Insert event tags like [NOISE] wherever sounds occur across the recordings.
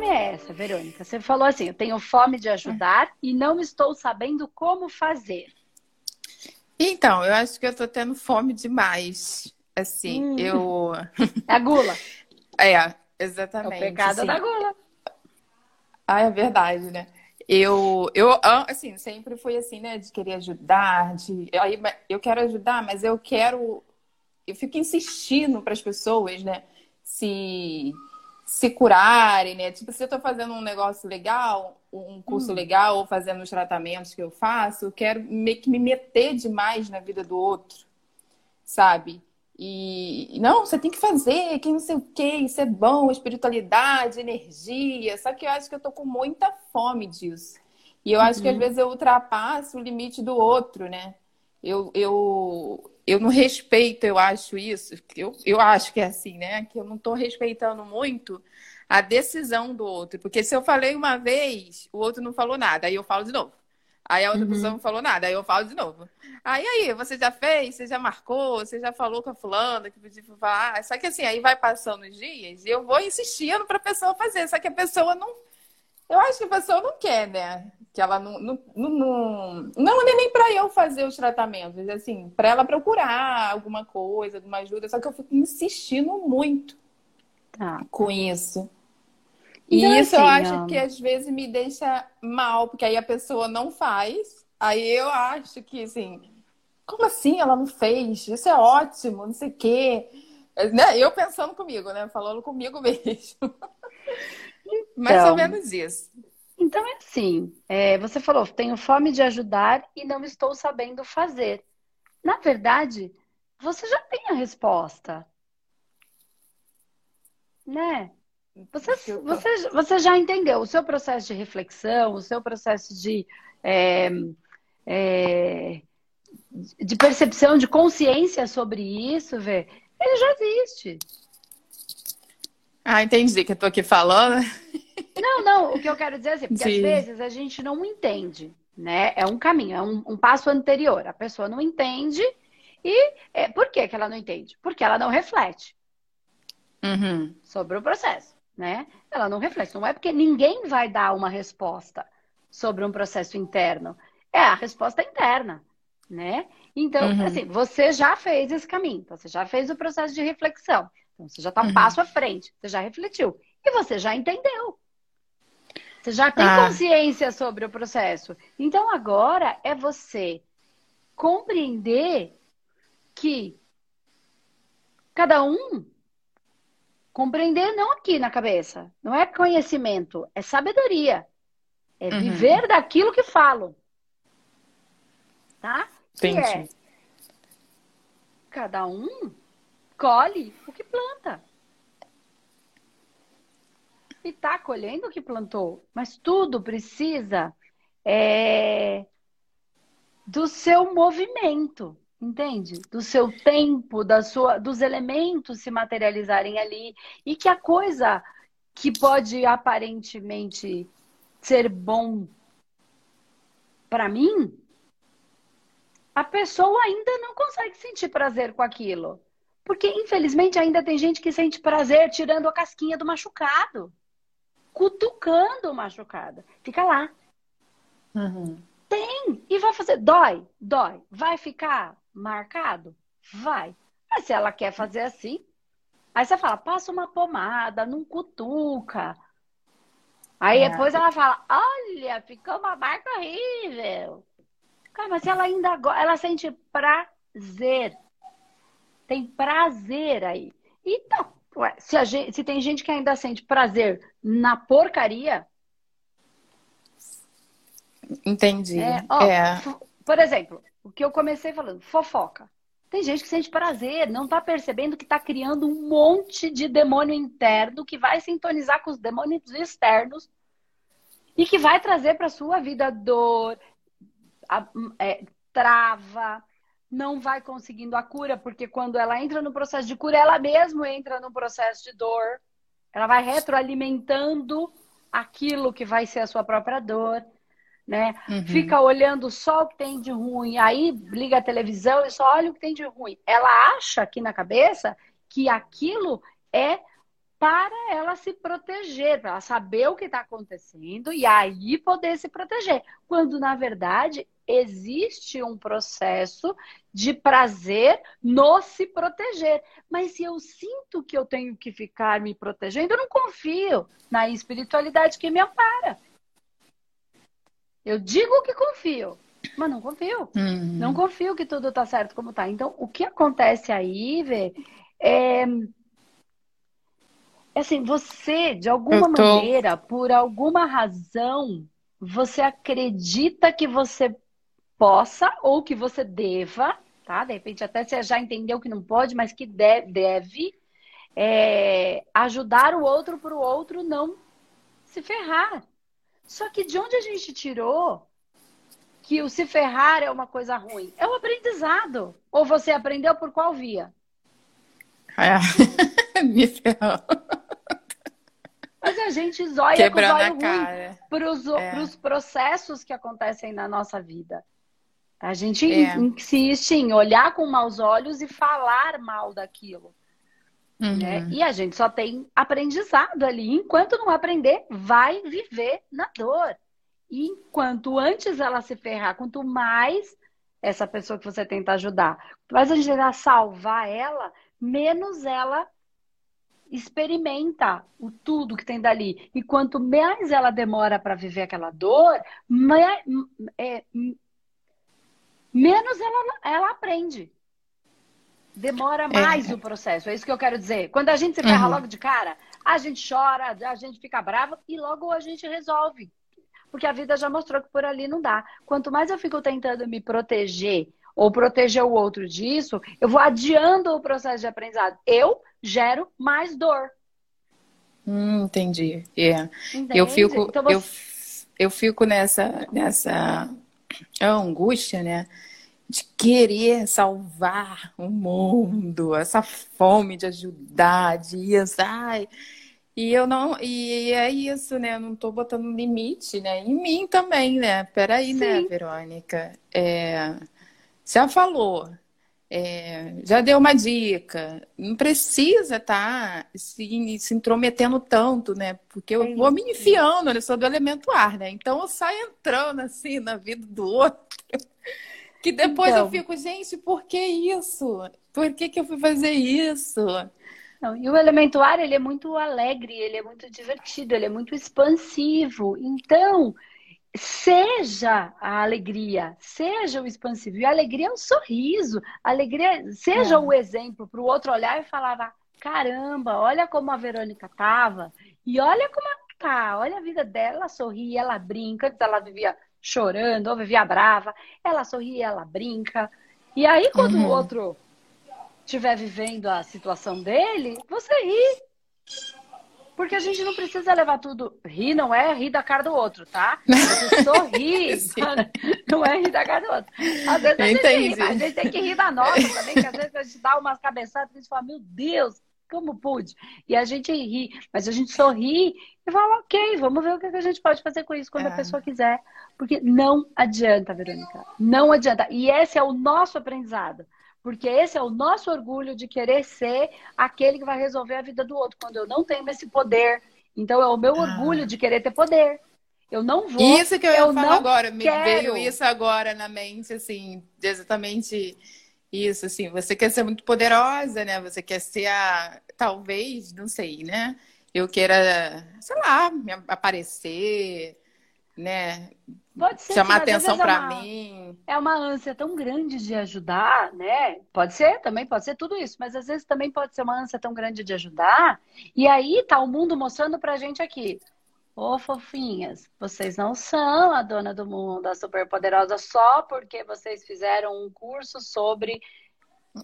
fome é essa, Verônica? Você falou assim: eu tenho fome de ajudar e não estou sabendo como fazer. Então, eu acho que eu tô tendo fome demais. Assim, hum. eu. [LAUGHS] É a gula. é, exatamente. É o pecado assim. da gula. Ah, é verdade, né? Eu, eu, assim, sempre fui assim, né? De querer ajudar, de. Aí, eu quero ajudar, mas eu quero. Eu fico insistindo para as pessoas, né? Se se curarem, né? Tipo, se eu tô fazendo um negócio legal, um curso hum. legal, ou fazendo os tratamentos que eu faço, eu quero meio que me meter demais na vida do outro, sabe? E não, você tem que fazer, que não sei o que, isso é bom, espiritualidade, energia. Só que eu acho que eu tô com muita fome disso. E eu uhum. acho que às uhum. vezes eu ultrapasso o limite do outro, né? Eu, eu, eu não respeito, eu acho isso, eu, eu acho que é assim, né? Que eu não estou respeitando muito a decisão do outro. Porque se eu falei uma vez, o outro não falou nada, aí eu falo de novo. Aí a outra uhum. pessoa não falou nada, aí eu falo de novo. Aí, aí, você já fez, você já marcou, você já falou com a fulana que pediu pra falar. Só que assim, aí vai passando os dias e eu vou insistindo para a pessoa fazer. Só que a pessoa não. Eu acho que a pessoa não quer, né? que ela não não, não, não é nem para eu fazer os tratamentos, assim, para ela procurar alguma coisa, alguma ajuda, só que eu fico insistindo muito tá. com isso. E então, isso assim, eu acho não. que às vezes me deixa mal, porque aí a pessoa não faz, aí eu acho que assim, como assim ela não fez? Isso é ótimo, não sei o quê. Né? Eu pensando comigo, né? Falando comigo [LAUGHS] mesmo. Então, Mais ou menos isso. Então é assim, é, você falou, tenho fome de ajudar e não estou sabendo fazer. Na verdade, você já tem a resposta. Né? Você, você, você já entendeu o seu processo de reflexão, o seu processo de, é, é, de percepção, de consciência sobre isso, vê? Ele já existe. Ah, entendi que eu tô aqui falando. Não, não, o que eu quero dizer é assim, porque Sim. às vezes a gente não entende, né? É um caminho, é um, um passo anterior. A pessoa não entende e é, por que, que ela não entende? Porque ela não reflete uhum. sobre o processo, né? Ela não reflete. Não é porque ninguém vai dar uma resposta sobre um processo interno. É a resposta interna, né? Então, uhum. assim, você já fez esse caminho, você já fez o processo de reflexão. Então, você já está um uhum. passo à frente, você já refletiu. E você já entendeu. Você já tem ah. consciência sobre o processo. Então agora é você compreender que cada um compreender não aqui na cabeça, não é conhecimento, é sabedoria. É uhum. viver daquilo que falo. Tá? Entendi. Que é cada um colhe o que planta e está colhendo o que plantou. Mas tudo precisa é, do seu movimento, entende? Do seu tempo, da sua, dos elementos se materializarem ali e que a coisa que pode aparentemente ser bom para mim, a pessoa ainda não consegue sentir prazer com aquilo. Porque, infelizmente, ainda tem gente que sente prazer tirando a casquinha do machucado cutucando o machucado. Fica lá. Uhum. Tem. E vai fazer. Dói? Dói. Vai ficar marcado? Vai. Mas se ela quer fazer assim, aí você fala, passa uma pomada, não cutuca. Aí é. depois ela fala, olha, ficou uma marca horrível. Cara, mas se ela ainda ela sente prazer. Tem prazer aí. Então, Ué, se, gente, se tem gente que ainda sente prazer na porcaria. Entendi. É, ó, é. Por exemplo, o que eu comecei falando, fofoca. Tem gente que sente prazer, não está percebendo que está criando um monte de demônio interno que vai sintonizar com os demônios externos e que vai trazer para sua vida dor, a, é, trava, não vai conseguindo a cura, porque quando ela entra no processo de cura, ela mesma entra no processo de dor. Ela vai retroalimentando aquilo que vai ser a sua própria dor, né? Uhum. Fica olhando só o que tem de ruim, aí liga a televisão e só olha o que tem de ruim. Ela acha aqui na cabeça que aquilo é para ela se proteger, para ela saber o que está acontecendo e aí poder se proteger. Quando, na verdade, existe um processo de prazer no se proteger. Mas se eu sinto que eu tenho que ficar me protegendo, eu não confio na espiritualidade que me ampara. Eu digo que confio, mas não confio. Uhum. Não confio que tudo está certo como está. Então, o que acontece aí, Vê, é assim, você, de alguma tô... maneira, por alguma razão, você acredita que você possa ou que você deva, tá? De repente até você já entendeu que não pode, mas que deve, é, ajudar o outro para o outro não se ferrar. Só que de onde a gente tirou que o se ferrar é uma coisa ruim? É o aprendizado. Ou você aprendeu por qual via? É, [LAUGHS] me ferrou. Mas a gente zóia Quebrando com os olhos para os é. processos que acontecem na nossa vida. A gente é. insiste em olhar com maus olhos e falar mal daquilo. Uhum. Né? E a gente só tem aprendizado ali. Enquanto não aprender, vai viver na dor. E enquanto antes ela se ferrar, quanto mais essa pessoa que você tenta ajudar, mais a gente tentar salvar ela, menos ela experimenta o tudo que tem dali. E quanto mais ela demora para viver aquela dor, mais, é, menos ela, ela aprende. Demora é. mais é. o processo. É isso que eu quero dizer. Quando a gente se ferra uhum. logo de cara, a gente chora, a gente fica brava e logo a gente resolve. Porque a vida já mostrou que por ali não dá. Quanto mais eu fico tentando me proteger ou proteger o outro disso, eu vou adiando o processo de aprendizado. Eu gero mais dor. Hum, entendi. Yeah. Eu fico, então você... eu, eu fico nessa, nessa angústia, né? De querer salvar o mundo, essa fome de ajudar, de isso, ai. E eu não, e é isso, né? Eu não tô botando limite, né? Em mim também, né? Peraí, né, Sim. né, Verônica? É, já falou, é, já deu uma dica. Não precisa estar tá, se, se intrometendo tanto, né? Porque eu é vou me enfiando, eu sou do elemento ar, né? Então eu saio entrando assim na vida do outro. [LAUGHS] Que depois então... eu fico, gente, por que isso? Por que, que eu fui fazer isso? Não, e o elemento ar, ele é muito alegre, ele é muito divertido, ele é muito expansivo. Então, seja a alegria, seja o expansivo. E a alegria é um sorriso. A alegria, seja é. o exemplo para o outro olhar e falar: caramba, olha como a Verônica tava. E olha como ela tá. Olha a vida dela, ela sorri, ela brinca. Antes ela vivia chorando, ou vivia brava. Ela sorri, ela brinca. E aí, quando uhum. o outro estiver vivendo a situação dele, você ri. Porque a gente não precisa levar tudo. Rir não é rir da cara do outro, tá? [LAUGHS] Sorrir, não é rir da cara do outro. Às vezes a gente, ri, a gente tem que rir da nossa também, que às vezes a gente dá umas cabeçadas e a gente fala, meu Deus, como pude? E a gente ri, mas a gente sorri e fala, ok, vamos ver o que a gente pode fazer com isso quando é. a pessoa quiser. Porque não adianta, Verônica. Não adianta. E esse é o nosso aprendizado. Porque esse é o nosso orgulho de querer ser aquele que vai resolver a vida do outro, quando eu não tenho esse poder. Então é o meu ah. orgulho de querer ter poder. Eu não vou. Isso que eu, eu ia falar agora, me quero. veio isso agora na mente, assim, exatamente isso, assim. Você quer ser muito poderosa, né? Você quer ser a. Talvez, não sei, né? Eu queira, sei lá, me aparecer, né? Pode ser, chamar atenção para é mim. É uma ânsia tão grande de ajudar, né? Pode ser, também pode ser tudo isso, mas às vezes também pode ser uma ânsia tão grande de ajudar. E aí tá o mundo mostrando pra gente aqui. Ô, oh, fofinhas, vocês não são a dona do mundo, a superpoderosa, só porque vocês fizeram um curso sobre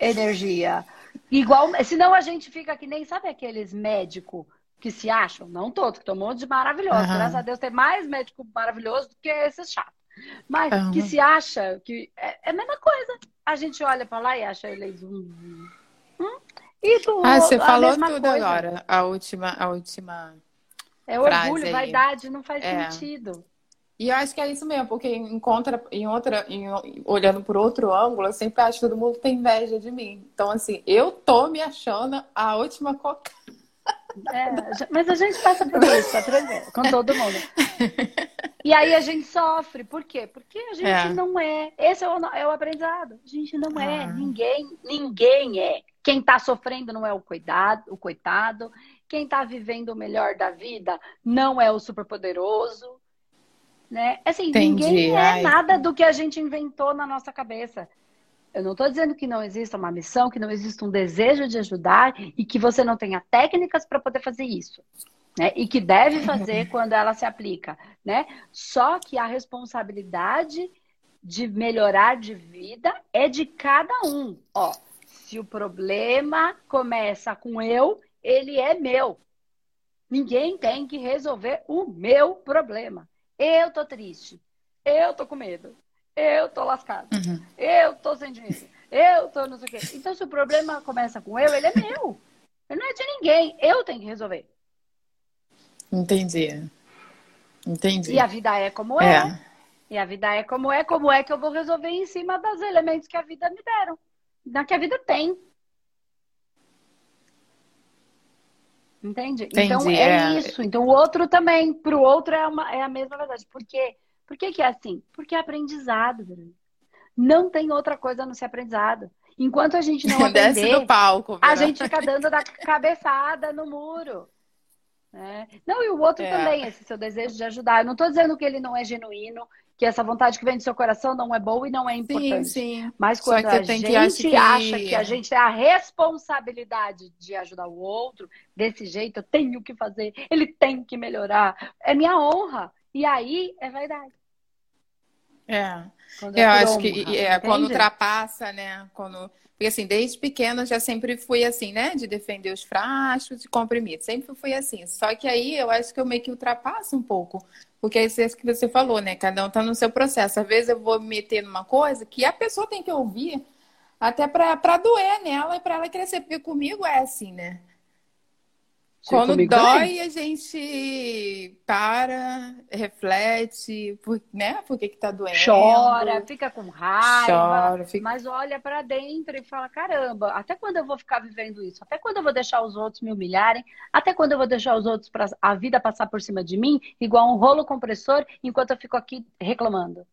energia. Igual, senão a gente fica que nem, sabe aqueles médicos que se acham, não todos, que tem um monte de maravilhoso. Uhum. Graças a Deus tem mais médico maravilhoso do que esses chatos. Mas uhum. que se acha que é, é, a mesma coisa. A gente olha para lá e acha eles um. Hum, e do, ah, você falou tudo coisa. agora. A última, a última. É orgulho, aí. vaidade, não faz é. sentido. E eu acho que é isso mesmo, porque em contra, em outra, em, olhando por outro ângulo, eu sempre acho que todo mundo tem inveja de mim. Então, assim, eu tô me achando a última coca. É, mas a gente passa por isso, tá tranquilo, com todo mundo. E aí a gente sofre. Por quê? Porque a gente é. não é. Esse é o, é o aprendizado. A gente não é. Ah. Ninguém, ninguém é. Quem está sofrendo não é o cuidado, o coitado. Quem está vivendo o melhor da vida não é o superpoderoso. Né? Assim, Entendi. ninguém é Ai. nada do que a gente inventou na nossa cabeça. Eu não estou dizendo que não exista uma missão, que não exista um desejo de ajudar e que você não tenha técnicas para poder fazer isso. Né? E que deve fazer [LAUGHS] quando ela se aplica. Né? Só que a responsabilidade de melhorar de vida é de cada um. Ó, se o problema começa com eu, ele é meu. Ninguém tem que resolver o meu problema. Eu tô triste. Eu tô com medo. Eu tô lascado. Uhum. Eu tô sem dinheiro. Eu tô não sei o quê. Então, se o problema começa com eu, ele é meu. Ele não é de ninguém. Eu tenho que resolver. Entendi. Entendi. E a vida é como é. é. E a vida é como é, como é que eu vou resolver em cima dos elementos que a vida me deram. Da que a vida tem. Entende? Entendi, então é, é, isso. Então o outro também, para o outro é, uma, é a mesma verdade. Por quê? Por que, que é assim? Porque é aprendizado, Não tem outra coisa a não ser aprendizado. Enquanto a gente não [LAUGHS] aprender, do palco, a gente fica dando da cabeçada no muro. É. Não, e o outro é. também, esse seu desejo de ajudar. Eu não estou dizendo que ele não é genuíno, que essa vontade que vem do seu coração não é boa e não é importante. Sim, sim. Mas quando a gente que acha que a gente tem a responsabilidade de ajudar o outro desse jeito, eu tenho que fazer, ele tem que melhorar, é minha honra. E aí é vaidade. É. Quando é eu acho que é, quando ultrapassa, né? Quando porque assim, desde pequena já sempre fui assim, né? De defender os frascos de comprimidos. Sempre fui assim. Só que aí eu acho que eu meio que ultrapasso um pouco. Porque é isso que você falou, né? Cada um tá no seu processo. Às vezes eu vou me meter numa coisa que a pessoa tem que ouvir até pra, doer nela e pra ela crescer. Porque comigo é assim, né? Quando dói, a gente para, reflete, por, né? Por que, que tá doendo? Chora, fica com raiva. Chora, fica... Mas olha para dentro e fala: caramba, até quando eu vou ficar vivendo isso? Até quando eu vou deixar os outros me humilharem? Até quando eu vou deixar os outros para a vida passar por cima de mim, igual um rolo compressor, enquanto eu fico aqui reclamando?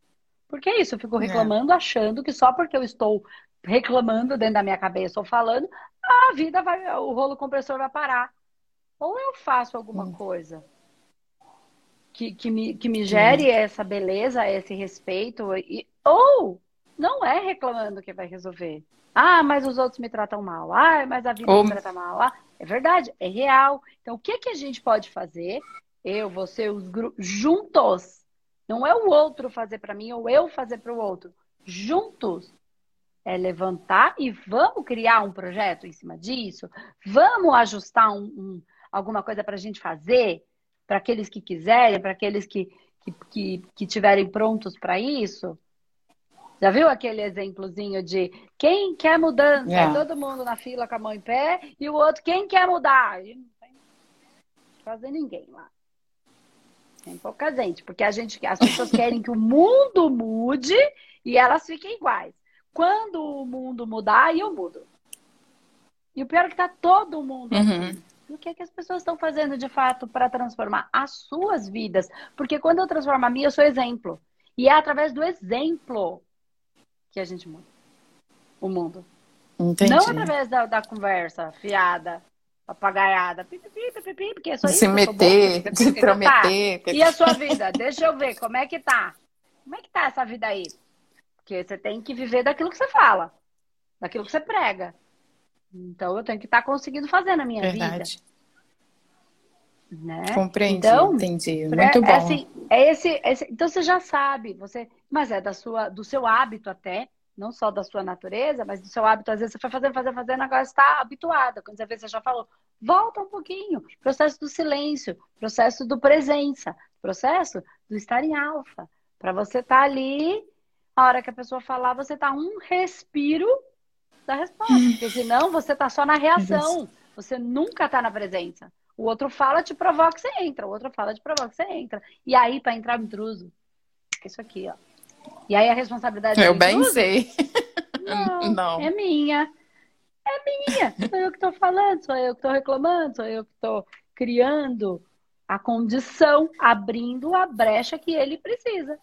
Porque é isso, eu fico é. reclamando, é. achando que só porque eu estou reclamando dentro da minha cabeça ou falando, a vida vai, o rolo compressor vai parar ou eu faço alguma hum. coisa que, que, me, que me gere essa beleza, esse respeito, e, ou não é reclamando que vai resolver. Ah, mas os outros me tratam mal. Ah, mas a vida ou... me trata mal. Ah, é verdade, é real. Então, o que, que a gente pode fazer? Eu, você, os grupos, juntos. Não é o outro fazer para mim ou eu fazer para o outro. Juntos é levantar e vamos criar um projeto em cima disso. Vamos ajustar um, um, alguma coisa para a gente fazer, para aqueles que quiserem, para aqueles que, que, que, que tiverem prontos para isso? Já viu aquele exemplozinho de quem quer mudança? Yeah. É. Todo mundo na fila com a mão em pé e o outro, quem quer mudar? E não tem fazer ninguém lá. Tem pouca gente, porque a gente, as pessoas [LAUGHS] querem que o mundo mude e elas fiquem iguais. Quando o mundo mudar, eu mudo. E o pior é que tá todo mundo uhum. assim o que, é que as pessoas estão fazendo de fato para transformar as suas vidas. Porque quando eu transformo a minha, eu sou exemplo. E é através do exemplo que a gente muda o mundo. Entendi. Não através da, da conversa fiada, papagaiada, pipipi, pipipi, porque é só isso. Se meter, se [LAUGHS] prometer. Tá. E a sua vida? Deixa eu ver, como é que tá? Como é que tá essa vida aí? Porque você tem que viver daquilo que você fala, daquilo que você prega. Então eu tenho que estar tá conseguindo fazer na minha Verdade. vida. Né? Compreendi, então, entendi. Muito é, bom. É assim, é esse, esse, então você já sabe, você, mas é da sua, do seu hábito até, não só da sua natureza, mas do seu hábito. Às vezes você foi fazendo, fazendo, fazendo, agora está habituada. Quando você vê, você já falou, volta um pouquinho. Processo do silêncio, processo do presença, processo do estar em alfa. Para você estar tá ali, a hora que a pessoa falar, você tá um respiro da resposta. Porque senão você tá só na [LAUGHS] reação. Você nunca tá na presença. O outro fala, te provoca, você entra. O outro fala, te provoca, você entra. E aí, para entrar o intruso, isso aqui, ó. E aí a responsabilidade Eu bem intruso, sei. Não, [LAUGHS] não, é minha. É minha. Sou eu que estou falando, sou eu que estou reclamando, sou eu que estou criando a condição, abrindo a brecha que ele precisa.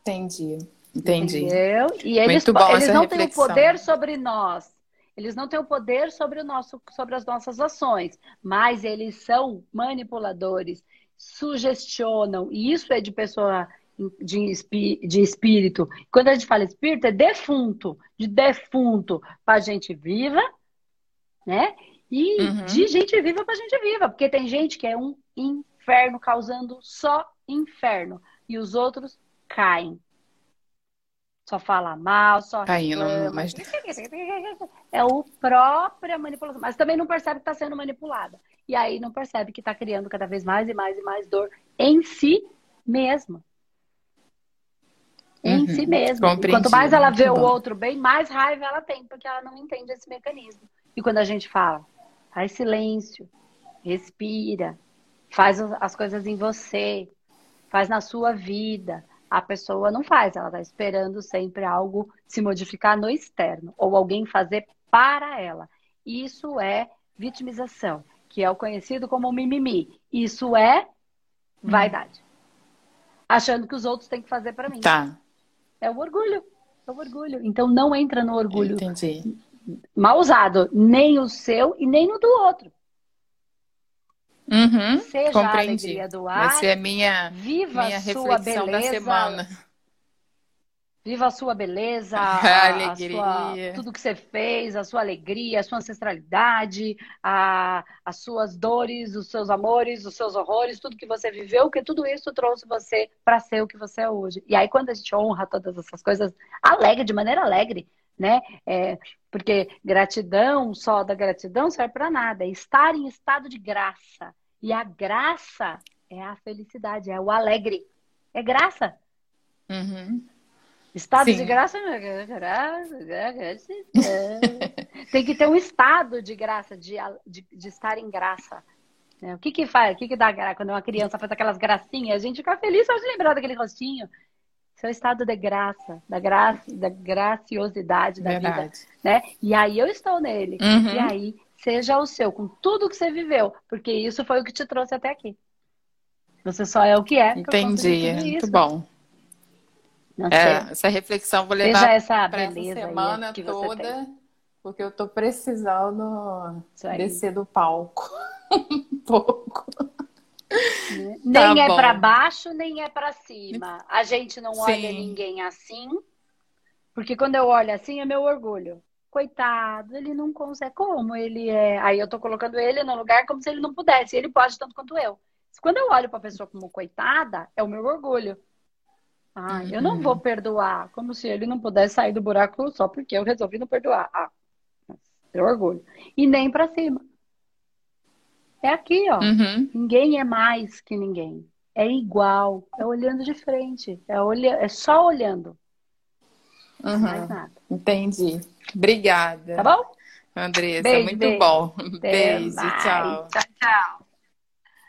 Entendi. Entendi. Entendeu? E eles, eles não têm o poder sobre nós. Eles não têm o poder sobre, o nosso, sobre as nossas ações, mas eles são manipuladores, sugestionam, e isso é de pessoa de, de espírito. Quando a gente fala espírito, é defunto, de defunto para gente viva, né? E uhum. de gente viva para gente viva, porque tem gente que é um inferno causando só inferno e os outros caem. Só fala mal, só Caindo, mas... É o própria manipulação. Mas também não percebe que está sendo manipulada. E aí não percebe que está criando cada vez mais e mais e mais dor em si mesma. Em uhum. si mesma. quanto mais ela vê o outro bem, mais raiva ela tem, porque ela não entende esse mecanismo. E quando a gente fala, faz silêncio, respira, faz as coisas em você, faz na sua vida, a pessoa não faz, ela está esperando sempre algo se modificar no externo ou alguém fazer para ela. Isso é vitimização, que é o conhecido como mimimi. Isso é vaidade. Achando que os outros têm que fazer para mim. Tá. É o orgulho. É o orgulho. Então não entra no orgulho Entendi. mal usado, nem o seu e nem no do outro. Uhum, Seja compreendi. a alegria do ar. Essa é minha, viva minha a sua beleza, da semana. Viva a sua beleza, a, [LAUGHS] alegria. A sua, tudo que você fez, a sua alegria, a sua ancestralidade, a, as suas dores, os seus amores, os seus horrores, tudo que você viveu, porque tudo isso trouxe você para ser o que você é hoje. E aí, quando a gente honra todas essas coisas, alegre, de maneira alegre, né? É, porque gratidão, só da gratidão serve para nada. É estar em estado de graça. E a graça é a felicidade, é o alegre. É graça. Uhum. Estado Sim. de graça, graça, graça. Tem que ter um estado de graça, de, de, de estar em graça. Né? O que que faz? O que que dá graça? Quando uma criança faz aquelas gracinhas, a gente fica feliz só de lembrar daquele rostinho. Seu estado de graça, da graça, da graciosidade da Verdade. vida, né? E aí eu estou nele. Uhum. E aí seja o seu, com tudo que você viveu, porque isso foi o que te trouxe até aqui. Você só é o que é. Entendi, muito bom. É, essa reflexão vou levar essa para essa semana toda, porque eu tô precisando descer do palco [LAUGHS] um pouco. Né? Nem tá é para baixo, nem é para cima. A gente não Sim. olha ninguém assim, porque quando eu olho assim é meu orgulho. Coitado, ele não consegue. Como ele é? Aí eu tô colocando ele no lugar como se ele não pudesse. Ele pode tanto quanto eu. Quando eu olho para pessoa como coitada, é o meu orgulho. Ah, eu não vou uhum. perdoar, como se ele não pudesse sair do buraco só porque eu resolvi não perdoar. Ah, é orgulho. E nem para cima. É aqui, ó. Uhum. Ninguém é mais que ninguém. É igual. É olhando de frente. É, olha... é só olhando. Uhum. Mais nada. Entendi. Obrigada. Tá bom? Andressa, beijo, muito beijo. bom. Beijo, tchau. Tchau, tchau.